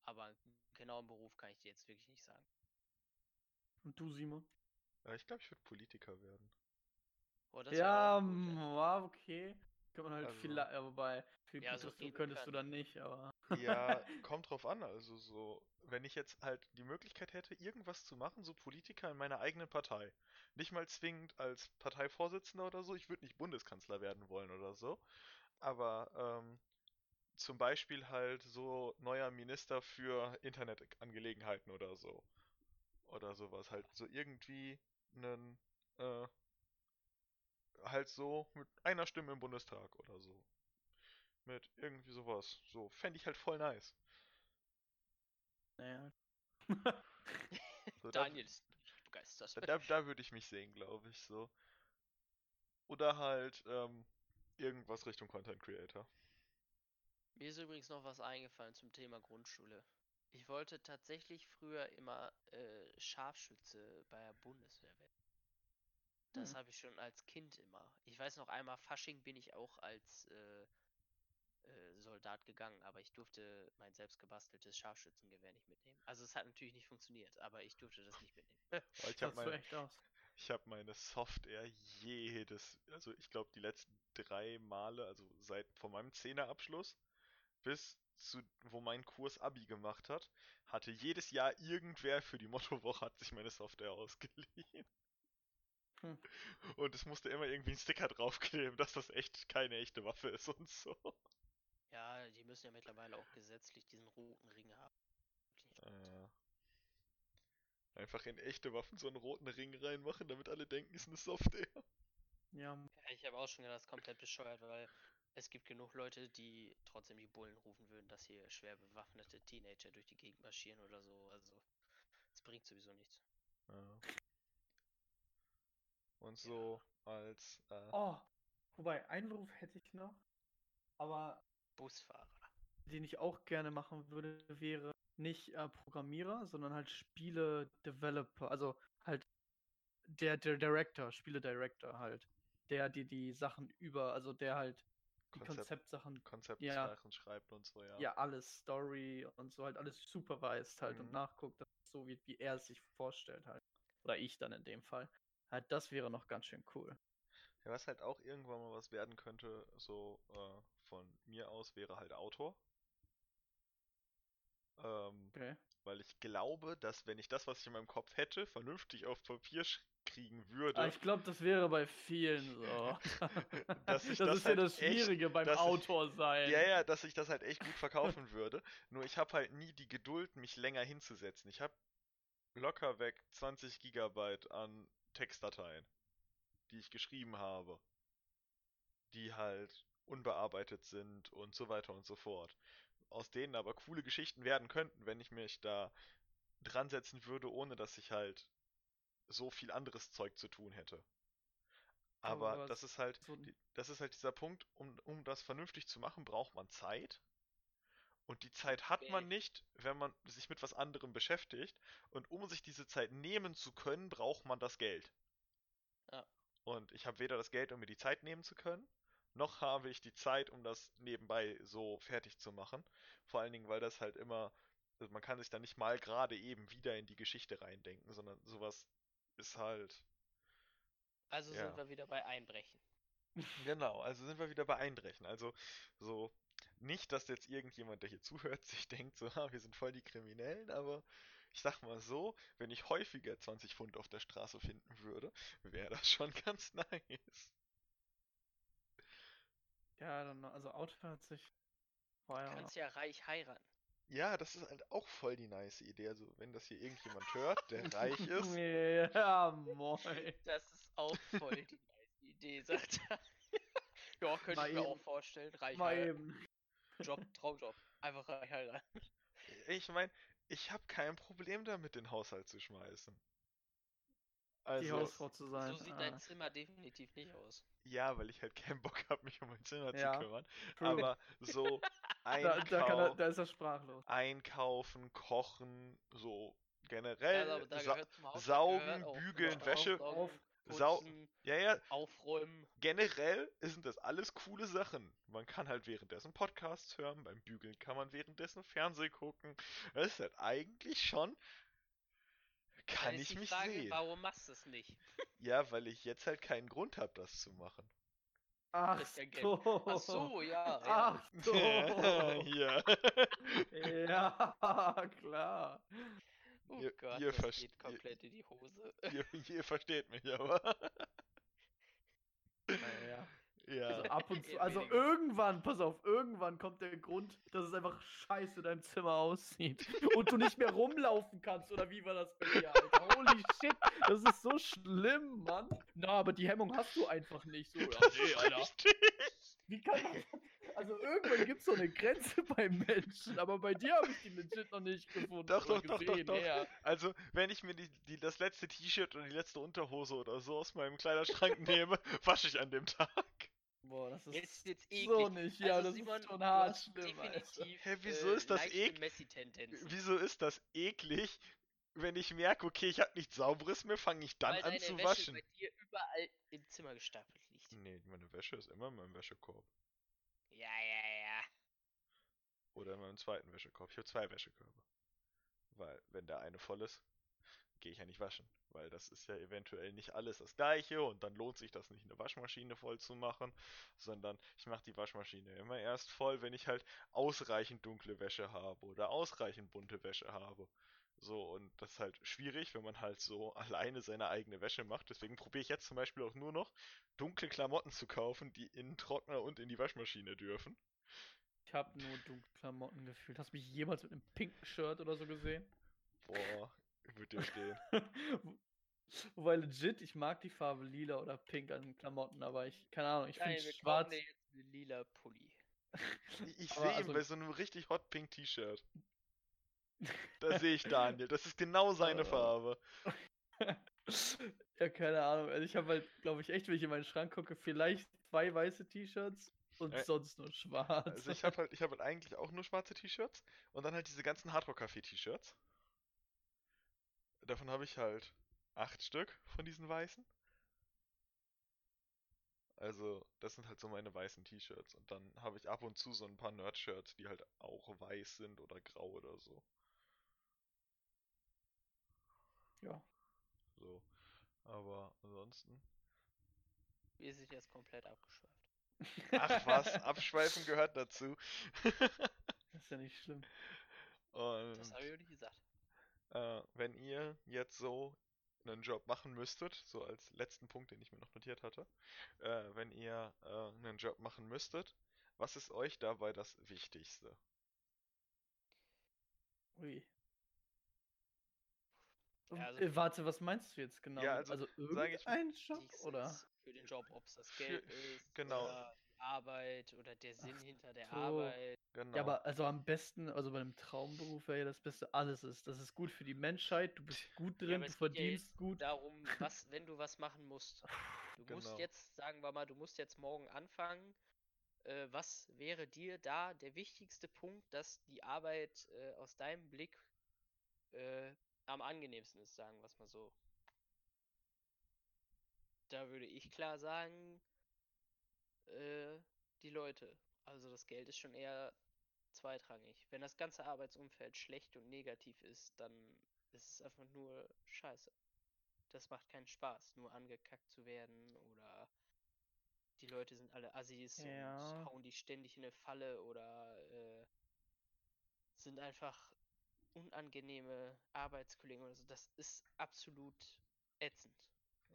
Aber einen genauen Beruf kann ich dir jetzt wirklich nicht sagen. Und du, Simon? Ja, ich glaube, ich würde Politiker werden. Oh, Ja, ja. okay. Kann man halt Also- viel, ja, wobei viel Ja, so könntest du können. dann nicht, aber. Ja, kommt drauf an. Also so, wenn ich jetzt halt die Möglichkeit hätte, irgendwas zu machen, so Politiker in meiner eigenen Partei. Nicht mal zwingend als Parteivorsitzender oder so. Ich würde nicht Bundeskanzler werden wollen oder so. Aber ähm, zum Beispiel halt so neuer Minister für Internetangelegenheiten oder so. Oder sowas. Halt so irgendwie einen, äh, halt so mit einer Stimme im Bundestag oder so. Mit irgendwie sowas. So, fände ich halt voll nice. Naja. So, da, Daniel ist nicht begeistert. da, da, da würde ich mich sehen, glaube ich, so. Oder halt, ähm, irgendwas Richtung Content Creator. Mir ist übrigens noch was eingefallen zum Thema Grundschule. Ich wollte tatsächlich früher immer äh, Scharfschütze bei der Bundeswehr werden. Das Hm. habe ich schon als Kind immer. Ich weiß noch einmal, Fasching bin ich auch als äh, äh, Soldat gegangen, aber ich durfte mein selbst gebasteltes Scharfschützengewehr nicht mitnehmen. Also es hat natürlich nicht funktioniert, aber ich durfte das nicht mitnehmen. Ich habe mein, habe meine Software jedes, also ich glaube die letzten drei Male, also seit von meinem Zehnerabschluss bis zu, wo mein Kurs Abi gemacht hat, hatte jedes Jahr irgendwer für die Mottowoche hat sich meine Software ausgeliehen. Hm. Und es musste immer irgendwie ein Sticker draufkleben, dass das echt keine echte Waffe ist und so. Ja, die müssen ja mittlerweile auch gesetzlich diesen roten Ring haben. Äh, einfach in echte Waffen so einen roten Ring reinmachen, damit alle denken, ist eine Software. Ja, Ja, ich habe auch schon gedacht, das ist komplett bescheuert, weil es gibt genug Leute, die trotzdem die Bullen rufen würden, dass hier schwer bewaffnete Teenager durch die Gegend marschieren oder so. Also, es bringt sowieso nichts. Ja. Und so als äh, Oh, wobei, Einwurf hätte ich noch. Aber Busfahrer. den ich auch gerne machen würde, wäre nicht äh, Programmierer, sondern halt Spiele-Developer. Also halt der, der Director, Spiele-Director halt. Der, die die Sachen über, also der halt die Konzept, Konzeptsachen, Konzeptsachen schreibt und so, ja. ja, alles, Story und so halt alles supervised halt und Mhm. nachguckt, dass es so wird, wie er es sich vorstellt halt. Oder ich dann in dem Fall. Halt, das wäre noch ganz schön cool. Ja, was halt auch irgendwann mal was werden könnte, so äh, von mir aus, wäre halt Autor. Ähm, Okay. weil ich glaube, dass wenn ich das, was ich in meinem Kopf hätte, vernünftig auf Papier kriegen würde, Aber ich glaube, das wäre bei vielen so. Das das ist ja halt das echt- Schwierige beim dass ich- Autor sein. Ja, ja, dass ich das halt echt gut verkaufen würde. Nur ich habe halt nie die Geduld, mich länger hinzusetzen. Ich habe locker weg 20 Gigabyte an Textdateien, die ich geschrieben habe, die halt unbearbeitet sind und so weiter und so fort. Aus denen aber coole Geschichten werden könnten, wenn ich mich da dran setzen würde, ohne dass ich halt so viel anderes Zeug zu tun hätte. Aber Aber das ist halt, so- das ist halt dieser Punkt, um, um das vernünftig zu machen, braucht man Zeit. Und die Zeit hat man Okay. nicht, wenn man sich mit was anderem beschäftigt. Und um sich diese Zeit nehmen zu können, braucht man das Geld. Und ich habe weder das Geld, um mir die Zeit nehmen zu können, noch habe ich die Zeit, um das nebenbei so fertig zu machen. Vor allen Dingen, weil das halt immer, also man kann sich da nicht mal gerade eben wieder in die Geschichte reindenken, sondern sowas ist halt Also Ja. sind wir wieder bei Einbrechen. Genau, also sind wir wieder bei Einbrechen. Also so nicht, dass jetzt irgendjemand, der hier zuhört, sich denkt, so, ah, wir sind voll die Kriminellen, aber ich sag mal so, wenn ich häufiger 20 Pfund auf der Straße finden würde, wäre das schon ganz nice. Ja, dann, also Auto hat sich Du vorher auch kannst ja reich heiraten. Ja, das ist halt auch voll die nice Idee. Also wenn das hier irgendjemand hört, der reich ist, Ja, moin. Das ist auch voll die nice Idee, sagt er. ja, könnte Mal ich mir eben. auch vorstellen. Reich Mal heiraten. eben. Job, Traumjob. Einfach reich heiraten. ich meine, ich habe kein Problem damit, den Haushalt zu schmeißen. Die Also, Hausfrau zu sein. So sieht ah, dein Zimmer definitiv nicht aus. ja, weil ich halt keinen Bock habe, mich um mein Zimmer Ja, zu kümmern. Aber so da, da, er, Einkau da ist er sprachlos. einkaufen, kochen, so Ja, generell aber da sa saugen, bügeln, Wäsche- Staubsaugen, Sau- putzen, ja, ja, aufräumen. generell sind das alles coole Sachen. Man kann halt währenddessen Podcasts hören, beim Bügeln kann man währenddessen Fernsehen gucken. Das ist halt eigentlich schon kann ich mich Frage, sehen. warum machst du es nicht? Ja, weil ich jetzt halt keinen Grund habe, das zu machen. Ach ist ja Geld. so. Ach so, ja. ja. Ach so. ja. ja, klar. Oh Ihr- Gott, ihr das geht komplett in die Hose. ihr, ihr versteht mich aber. Naja. Ja. Also ab und zu, also irgendwann, pass auf, irgendwann kommt der Grund, dass es einfach scheiße in deinem Zimmer aussieht und du nicht mehr rumlaufen kannst, oder wie war das bei dir, Alter? Holy shit, das ist so schlimm, Mann. Na, aber die Hemmung hast du einfach nicht so. Ja, nee, Alter. Richtig. Wie kann Also irgendwann gibt so eine Grenze beim Menschen, aber bei dir habe ich die legit noch nicht gefunden. Doch, doch, doch, doch, doch. ja. Also, wenn ich mir die, die, das letzte T-Shirt oder die letzte Unterhose oder so aus meinem Kleiderschrank nehme, wasche ich an dem Tag. Boah, das ist Jetzt jetzt eklig. so nicht. Ja, Also das Simon, ist schon hart schlimm, definitiv Hä, wieso äh, ist das leichte ek- Messi-Tendenzen. Wieso ist das eklig? Wenn ich merke, okay, ich habe nichts Sauberes mehr, fange ich dann Weil an deine zu Wäsche waschen. bei dir überall im Zimmer gestapelt liegt. Nee, meine Wäsche ist immer in meinem Wäschekorb. Ja, ja, ja. Oder in meinem zweiten Wäschekorb. Ich habe zwei Wäschekörbe. Weil, wenn der eine voll ist, gehe ich ja nicht waschen. Weil das ist ja eventuell nicht alles das gleiche und dann lohnt sich das nicht, eine Waschmaschine voll zu machen, sondern ich mache die Waschmaschine immer erst voll, wenn ich halt ausreichend dunkle Wäsche habe oder ausreichend bunte Wäsche habe. So, und das ist halt schwierig, wenn man halt so alleine seine eigene Wäsche macht. Deswegen probiere ich jetzt zum Beispiel auch nur noch dunkle Klamotten zu kaufen, die in den Trockner und in die Waschmaschine dürfen. Ich habe nur dunkle Klamotten gefühlt. Hast du mich jemals mit einem pinken Shirt oder so gesehen? Boah, wird dir stehen. Wobei legit, ich mag die Farbe lila oder pink an den Klamotten, aber ich, keine Ahnung, ich finde schwarz. dir jetzt einen lila Pulli. Ich, ich sehe ihn also- bei so einem richtig hot pink T-Shirt. Da sehe ich Daniel. Das ist genau seine Äh. Farbe. ja, keine Ahnung. Also ich habe halt, glaube ich, echt, wenn ich in meinen Schrank gucke, vielleicht zwei weiße T-Shirts und Äh, sonst nur schwarz. Also ich habe halt, ich habe halt eigentlich auch nur schwarze T-Shirts und dann halt diese ganzen Hardrock Café T-Shirts. Davon habe ich halt acht Stück von diesen weißen. Also, das sind halt so meine weißen T-Shirts. Und dann habe ich ab und zu so ein paar Nerd-Shirts, die halt auch weiß sind oder grau oder so. ja. So. Aber ansonsten. Wir sind jetzt komplett abgeschweift. Ach was, Abschweifen gehört dazu. Das ist ja nicht schlimm. Und Das habe ich auch nicht gesagt. äh, wenn ihr jetzt so einen Job machen müsstet, so als letzten Punkt, den ich mir noch notiert hatte, äh, wenn ihr äh, einen Job machen müsstet, was ist euch dabei das Wichtigste? Ui. Ja, also äh, warte, was meinst du jetzt genau? Ja, also, also irgendein Job oder? Für den Job, ob es das Für- Geld ist, genau. oder die Arbeit oder der Sinn hinter der so. Arbeit. Genau. Ja, aber also am besten, also bei einem Traumberuf wäre ja das Beste alles ist. Das ist gut für die Menschheit, du bist gut Ja, drin, aber du es geht ja verdienst gut. darum, was, wenn du was machen musst. Du musst Genau. jetzt, sagen wir mal, du musst jetzt morgen anfangen. Äh, was wäre dir da der wichtigste Punkt, dass die Arbeit äh, aus deinem Blick äh, am angenehmsten ist, sagen wir es mal so? Da würde ich klar sagen, äh, die Leute. Also das Geld ist schon eher zweitrangig. Wenn das ganze Arbeitsumfeld schlecht und negativ ist, dann ist es einfach nur scheiße. Das macht keinen Spaß, nur angekackt zu werden oder die Leute sind alle Assis Ja. und hauen die ständig in eine Falle oder äh, sind einfach unangenehme Arbeitskollegen oder so. Das ist absolut ätzend.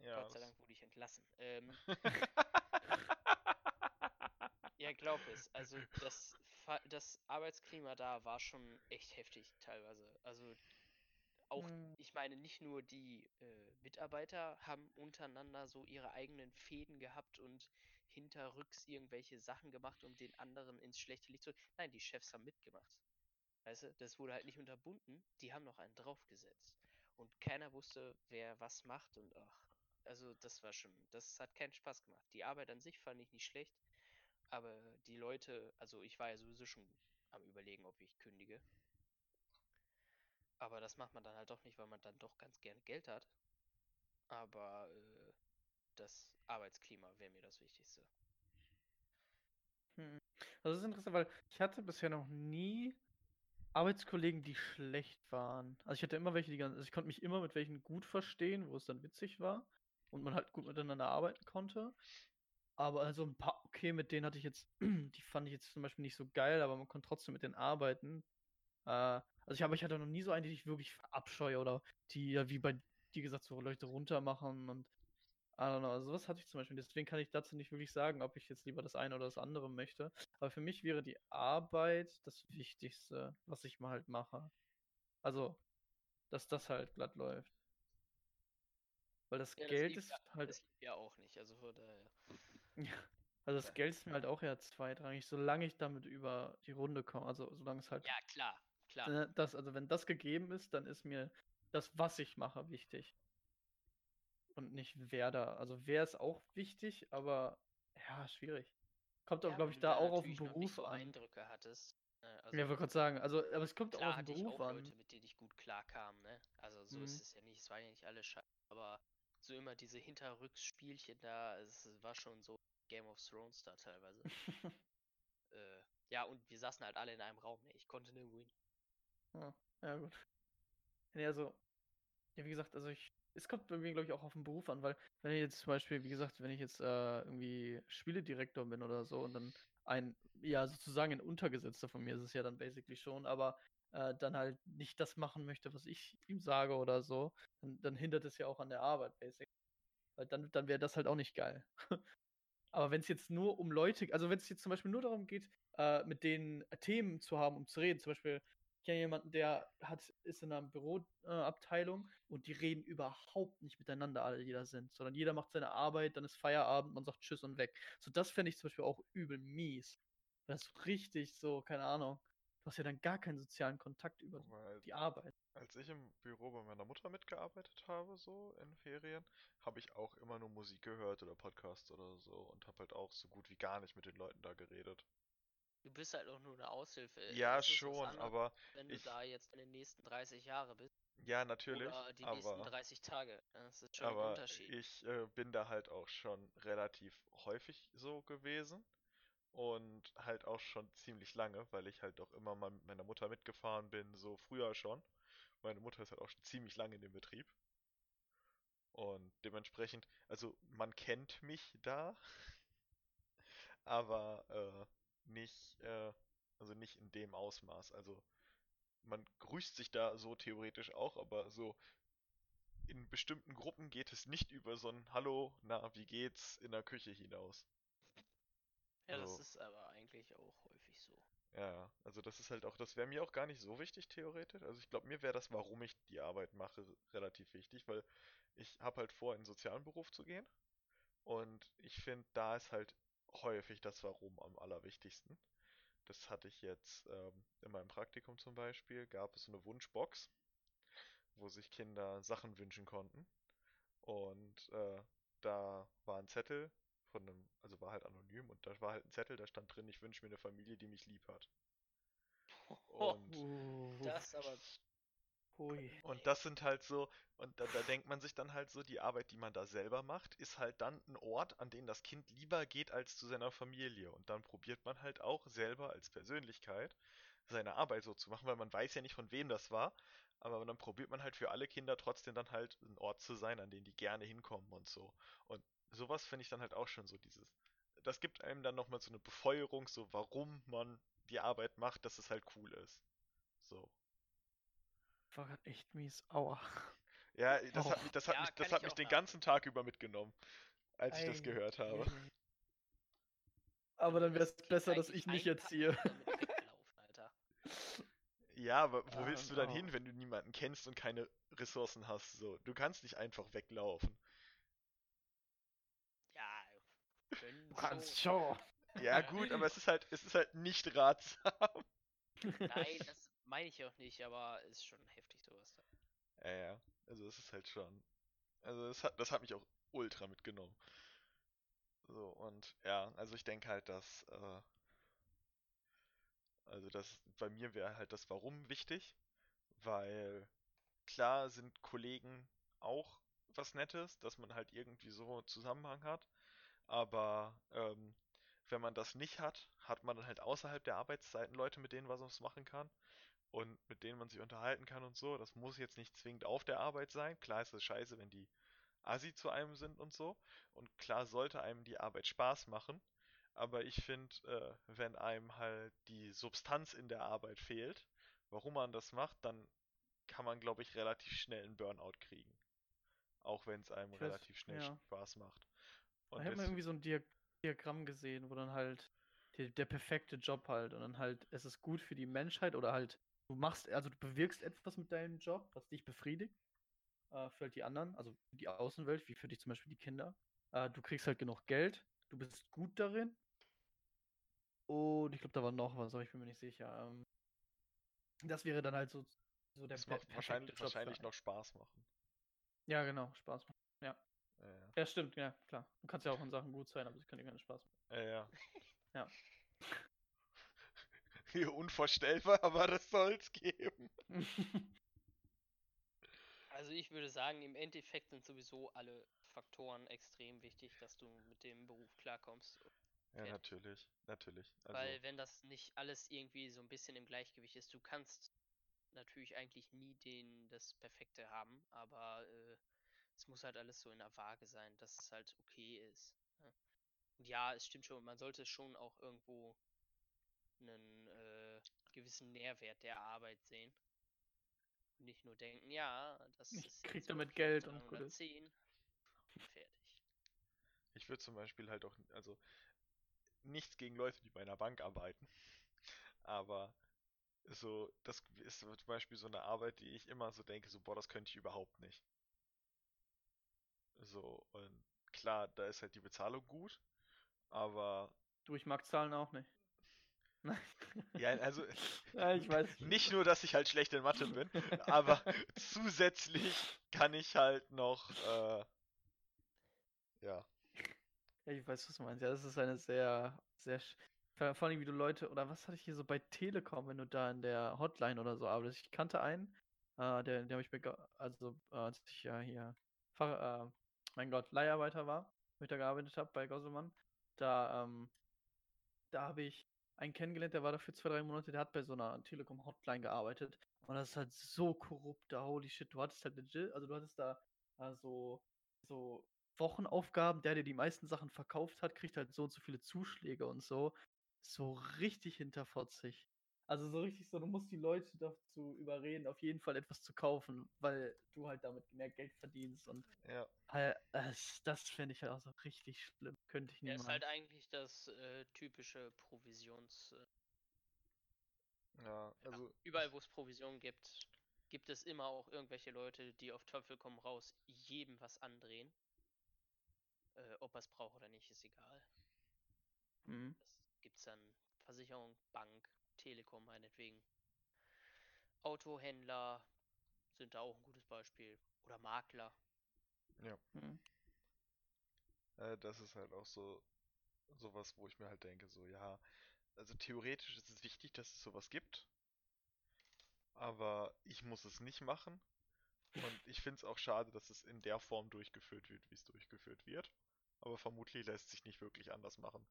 Ja, Gott sei Dank wurde ich entlassen. Ähm, ja, glaub es. Also das, das Arbeitsklima da war schon echt heftig teilweise. Also auch, Hm. ich meine, nicht nur die äh, Mitarbeiter haben untereinander so ihre eigenen Fäden gehabt und hinterrücks irgendwelche Sachen gemacht, um den anderen ins schlechte Licht zu. Nein, die Chefs haben mitgemacht. Weißt du, das wurde halt nicht unterbunden, die haben noch einen draufgesetzt. Und keiner wusste, wer was macht und ach, also das war schon, das hat keinen Spaß gemacht. Die Arbeit an sich fand ich nicht schlecht, aber die Leute, also ich war ja sowieso schon am überlegen, ob ich kündige. Aber das macht man dann halt doch nicht, weil man dann doch ganz gerne Geld hat. Aber äh, das Arbeitsklima wäre mir das Wichtigste. Hm. Das ist interessant, weil ich hatte bisher noch nie Arbeitskollegen, die schlecht waren. Also ich hatte immer welche, die ganz, also ich konnte mich immer mit welchen gut verstehen, wo es dann witzig war und man halt gut miteinander arbeiten konnte. Aber also ein paar, okay, mit denen hatte ich jetzt, die fand ich jetzt zum Beispiel nicht so geil, aber man konnte trotzdem mit denen arbeiten. Äh, also ich habe, ich hatte noch nie so eine, die ich wirklich verabscheue oder die ja wie bei dir gesagt so Leute runtermachen und I don't know, also sowas hatte ich zum Beispiel. Deswegen kann ich dazu nicht wirklich sagen, ob ich jetzt lieber das eine oder das andere möchte. Aber für mich wäre die Arbeit das Wichtigste, was ich mal halt mache. Also, dass das halt glatt läuft. Weil das Ja, Geld ist ja, halt. das ja auch nicht, also von daher. Also das Geld ist mir halt auch eher zweitrangig, solange ich damit über die Runde komme. Also solange es halt. Ja, klar, klar. äh, Das, also wenn das gegeben ist, dann ist mir das, was ich mache, wichtig. Und nicht wer da. Also wer ist auch wichtig, aber ja, schwierig. Kommt auch, Ja, glaube ich, da auch auf den Beruf so an. Eindrücke hattest. Ne? Ja, Also, ich wollte gerade sagen, also, aber es kommt auch auf den hatte ich Beruf auch an. Leute, mit denen ich gut klarkam, ne? Also so Mhm. ist es ja nicht, es waren ja nicht alle scheiße, aber so immer diese Hinterrücksspielchen da, es war schon so Game of Thrones da teilweise. äh, ja, und wir saßen halt alle in einem Raum, ne? Ich konnte nirgendwo hin. Ja, ja, gut. Nee, also, ja, wie gesagt, also ich, es kommt bei mir, glaube ich, auch auf den Beruf an, weil, wenn ich jetzt zum Beispiel, wie gesagt, wenn ich jetzt äh, irgendwie Spieledirektor bin oder so und dann ein, ja, sozusagen ein Untergesetzter von mir ist es ja dann basically schon, aber äh, dann halt nicht das machen möchte, was ich ihm sage oder so, dann, dann hindert es ja auch an der Arbeit, basically. Weil dann, dann wäre das halt auch nicht geil. Aber wenn es jetzt nur um Leute, also wenn es jetzt zum Beispiel nur darum geht, äh, mit denen Themen zu haben, um zu reden, zum Beispiel, ich kenne jemanden, der hat, ist in einer Büroabteilung und die reden überhaupt nicht miteinander, alle, die da sind, sondern jeder macht seine Arbeit, dann ist Feierabend, man sagt Tschüss und weg. So, das fände ich zum Beispiel auch übel mies. Das ist richtig so, keine Ahnung. Du hast ja dann gar keinen sozialen Kontakt über Weil die Arbeit. als ich im Büro bei meiner Mutter mitgearbeitet habe, so in Ferien, habe ich auch immer nur Musik gehört oder Podcasts oder so und habe halt auch so gut wie gar nicht mit den Leuten da geredet. Du bist halt auch nur eine Aushilfe. äh, Ja, schon, anderes, aber wenn du ich- da jetzt in den nächsten 30 Jahre bist ja, natürlich, oder die nächsten aber 30 Tage. Das ist schon ein aber Unterschied. ich äh, bin da halt auch schon relativ häufig so gewesen und halt auch schon ziemlich lange, weil ich halt auch immer mal mit meiner Mutter mitgefahren bin, so früher schon. Meine Mutter ist halt auch schon ziemlich lange in dem Betrieb. Und dementsprechend, also man kennt mich da, aber äh, nicht, äh, also nicht in dem Ausmaß. Also man grüßt sich da so theoretisch auch, aber so in bestimmten Gruppen geht es nicht über so ein Hallo, na, wie geht's in der Küche hinaus. Ja, das so. ist aber eigentlich auch häufig so. Ja, also das ist halt auch, das wäre mir auch gar nicht so wichtig theoretisch. Also ich glaube, mir wäre das, warum ich die Arbeit mache, relativ wichtig, weil ich habe halt vor, in einen sozialen Beruf zu gehen. Und ich finde, da ist halt häufig das Warum am allerwichtigsten. Das hatte ich jetzt ähm, in meinem Praktikum zum Beispiel, gab es so eine Wunschbox, wo sich Kinder Sachen wünschen konnten. Und äh, da war ein Zettel von einem, also war halt anonym und da war halt ein Zettel, da stand drin, ich wünsche mir eine Familie, die mich lieb hat. Und, Uh, Das aber hui. und das sind halt so, und da, da denkt man sich dann halt so, die Arbeit, die man da selber macht, ist halt dann ein Ort, an den das Kind lieber geht als zu seiner Familie. Und dann probiert man halt auch selber als Persönlichkeit seine Arbeit so zu machen, weil man weiß ja nicht, von wem das war. Aber dann probiert man halt für alle Kinder trotzdem dann halt ein Ort zu sein, an den die gerne hinkommen und so. Und sowas finde ich dann halt auch schon so dieses. Das gibt einem dann nochmal so eine Befeuerung, so warum man die Arbeit macht, dass es halt cool ist. So. War grad echt mies. Aua. Ja, das hat Oh. mich, das hat Ja, mich, das hat mich den ganzen Tag über mitgenommen, als ich das gehört habe. Aber dann wäre es besser, dass ich nicht erziehe. Ja, aber wo Ah, willst du dann oh. hin, wenn du niemanden kennst und keine Ressourcen hast? So, du kannst nicht einfach weglaufen. Ja, schon. schon. Ja, gut, aber es ist halt, es ist halt nicht ratsam. Nein, das meine ich auch nicht, aber ist schon heftig sowas. Ja, ja. Also es ist halt schon. Also das hat, das hat mich auch ultra mitgenommen. So, und ja, also ich denke halt, dass, äh, also das, bei mir wäre halt das Warum wichtig, weil klar sind Kollegen auch was Nettes, dass man halt irgendwie so einen Zusammenhang hat, aber ähm, wenn man das nicht hat, hat man dann halt außerhalb der Arbeitszeiten Leute, mit denen man was machen kann und mit denen man sich unterhalten kann und so. Das muss jetzt nicht zwingend auf der Arbeit sein. Klar ist es scheiße, wenn die assi zu einem sind und so. Und klar sollte einem die Arbeit Spaß machen. Aber ich finde, äh, wenn einem halt die Substanz in der Arbeit fehlt, warum man das macht, dann kann man, glaube ich, relativ schnell einen Burnout kriegen. Auch wenn es einem Ich weiß, relativ schnell ja. Spaß macht. Da Und hat man des- irgendwie so ein Dia Diagramm gesehen, wo dann halt der, der perfekte Job halt und dann halt, es ist gut für die Menschheit oder halt, du machst, also du bewirkst etwas mit deinem Job, was dich befriedigt, äh, für halt die anderen, also für die Außenwelt, wie für dich zum Beispiel die Kinder. Äh, du kriegst halt genug Geld, du bist gut darin. Und ich glaube, da war noch was, aber ich bin mir nicht sicher. Ähm, das wäre dann halt so, so der per macht wahrscheinlich, wahrscheinlich noch Spaß machen. Ja, genau, Spaß machen. Ja, Ja, stimmt, ja, klar. Du kannst ja auch in Sachen gut sein, aber sie können dir keinen Spaß machen. ja. ja. Ja. Unvorstellbar, aber das soll's geben. Also ich würde sagen, im Endeffekt sind sowieso alle Faktoren extrem wichtig, dass du mit dem Beruf klarkommst. Ja, natürlich, natürlich. Also, Weil wenn das nicht alles irgendwie so ein bisschen im Gleichgewicht ist, du kannst natürlich eigentlich nie den das Perfekte haben, aber äh, es muss halt alles so in der Waage sein, dass es halt okay ist. Ne? Und ja, es stimmt schon, man sollte schon auch irgendwo einen äh, gewissen Nährwert der Arbeit sehen. Und nicht nur denken, ja, das Ich ist krieg damit Geld und gut ist. 310 und fertig. ich würde zum Beispiel halt auch, also nichts gegen Leute, die bei einer Bank arbeiten, aber so, das ist zum Beispiel so eine Arbeit, die ich immer so denke, so, boah, das könnte ich überhaupt nicht. So, und klar, da ist halt die Bezahlung gut, aber Du, ich mag Zahlen auch nicht. Nein. ja, also ja, ich weiß. nicht nur, dass ich halt schlecht in Mathe bin, aber zusätzlich kann ich halt noch, äh, ja, Ja, ich weiß, was du meinst. Ja, das ist eine sehr, sehr. Vor allem, wie du Leute, oder was hatte ich hier so bei Telekom, wenn du da in der Hotline oder so arbeitest. Ich kannte einen, äh, der, der habe ich mir, also, äh, als ich ja hier, Fach, äh, mein Gott, Leiharbeiter war, wo ich da gearbeitet habe bei Gosselmann, da, ähm, da habe ich einen kennengelernt, der war da für zwei, drei Monate, der hat bei so einer Telekom-Hotline gearbeitet. Und das ist halt so korrupt da, holy shit. Du hattest halt legit, also du hattest da äh, so, Wochenaufgaben, der, der die meisten Sachen verkauft hat, kriegt halt so und so viele Zuschläge und so. So richtig hinterfotzig. Also so richtig so, du musst die Leute dazu überreden, auf jeden Fall etwas zu kaufen, weil du halt damit mehr Geld verdienst und ja, halt, das, das fände ich halt auch so richtig schlimm. Könnte ich Ja, niemals. ist halt eigentlich das äh, typische Provisions. Äh, ja, ja, also, überall, wo es Provisionen gibt, gibt es immer auch irgendwelche Leute, die auf Teufel komm raus jedem was andrehen. Äh, ob er es braucht oder nicht, ist egal. Mhm. Das gibt's dann Versicherung, Bank, Telekom meinetwegen. Autohändler sind da auch ein gutes Beispiel. Oder Makler. Mhm. äh, das ist halt auch so, sowas, wo ich mir halt denke, so, ja, also theoretisch ist es wichtig, dass es sowas gibt, aber ich muss es nicht machen. Und ich finde es auch schade, dass es in der Form durchgeführt wird, wie es durchgeführt wird. Aber vermutlich lässt sich nicht wirklich anders machen.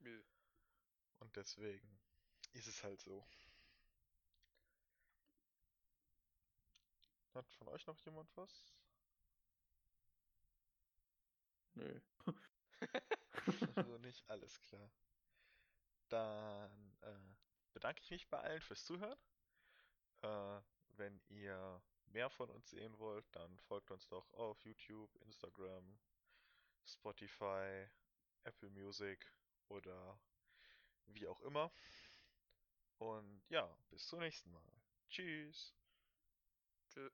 Nö. Und deswegen ist es halt so. Hat von euch noch jemand was? Nö. Also nicht alles klar. Dann äh, bedanke ich mich bei allen fürs Zuhören. Äh, wenn ihr mehr von uns sehen wollt, dann folgt uns doch auf YouTube, Instagram, Spotify, Apple Music oder wie auch immer. Und ja, bis zum nächsten Mal. Tschüss. Tschö.